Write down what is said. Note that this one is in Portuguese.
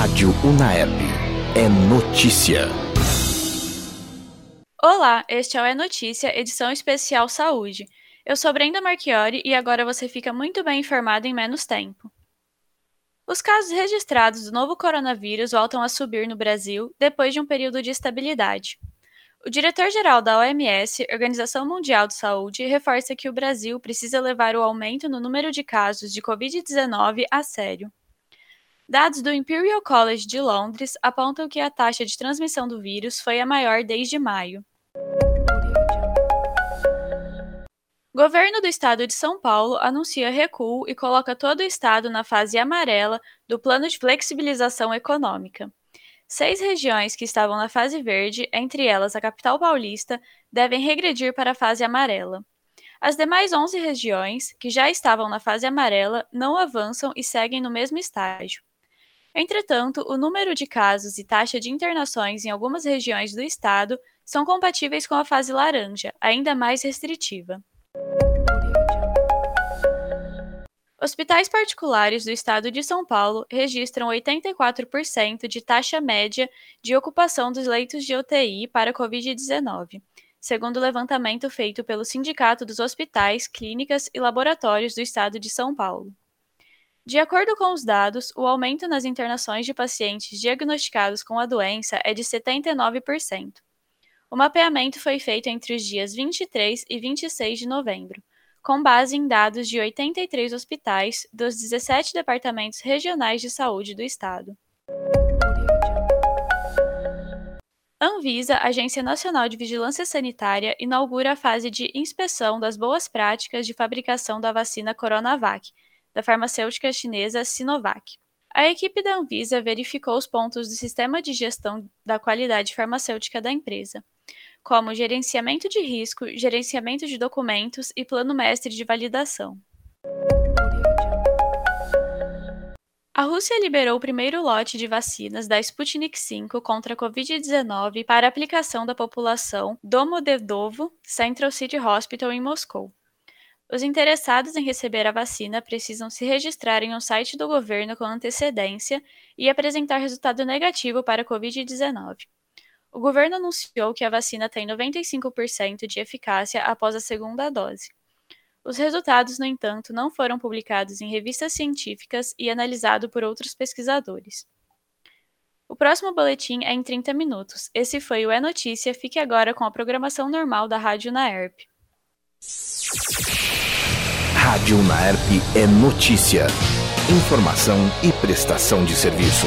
Rádio Unaerp. É notícia. Olá, este é o É Notícia, edição especial Saúde. Eu sou Brenda Marchiori e agora você fica muito bem informado em menos tempo. Os casos registrados do novo coronavírus voltam a subir no Brasil depois de um período de estabilidade. O diretor-geral da OMS, Organização Mundial de Saúde, reforça que o Brasil precisa levar o aumento no número de casos de Covid-19 a sério. Dados do Imperial College de Londres apontam que a taxa de transmissão do vírus foi a maior desde maio. Governo do Estado de São Paulo anuncia recuo e coloca todo o Estado na fase amarela do Plano de Flexibilização Econômica. Seis regiões que estavam na fase verde, entre elas a capital paulista, devem regredir para a fase amarela. As demais 11 regiões, que já estavam na fase amarela, não avançam e seguem no mesmo estágio. Entretanto, o número de casos e taxa de internações em algumas regiões do estado são compatíveis com a fase laranja, ainda mais restritiva. Hospitais particulares do estado de São Paulo registram 84% de taxa média de ocupação dos leitos de UTI para Covid-19, segundo o levantamento feito pelo Sindicato dos Hospitais, Clínicas e Laboratórios do estado de São Paulo. De acordo com os dados, o aumento nas internações de pacientes diagnosticados com a doença é de 79%. O mapeamento foi feito entre os dias 23 e 26 de novembro com base em dados de 83 hospitais dos 17 departamentos regionais de saúde do estado. Anvisa, Agência Nacional de Vigilância Sanitária, inaugura a fase de inspeção das boas práticas de fabricação da vacina Coronavac, da farmacêutica chinesa Sinovac. A equipe da Anvisa verificou os pontos do sistema de gestão da qualidade farmacêutica da empresa como gerenciamento de risco, gerenciamento de documentos e plano mestre de validação. A Rússia liberou o primeiro lote de vacinas da Sputnik V contra a Covid-19 para aplicação da população Domodedovo Central City Hospital em Moscou. Os interessados em receber a vacina precisam se registrar em um site do governo com antecedência e apresentar resultado negativo para a Covid-19. O governo anunciou que a vacina tem 95% de eficácia após a segunda dose. Os resultados, no entanto, não foram publicados em revistas científicas e analisados por outros pesquisadores. O próximo boletim é em 30 minutos. Esse foi o É Notícia. Fique agora com a programação normal da Rádio Naerp. Rádio Naerp é notícia. Informação e prestação de serviço.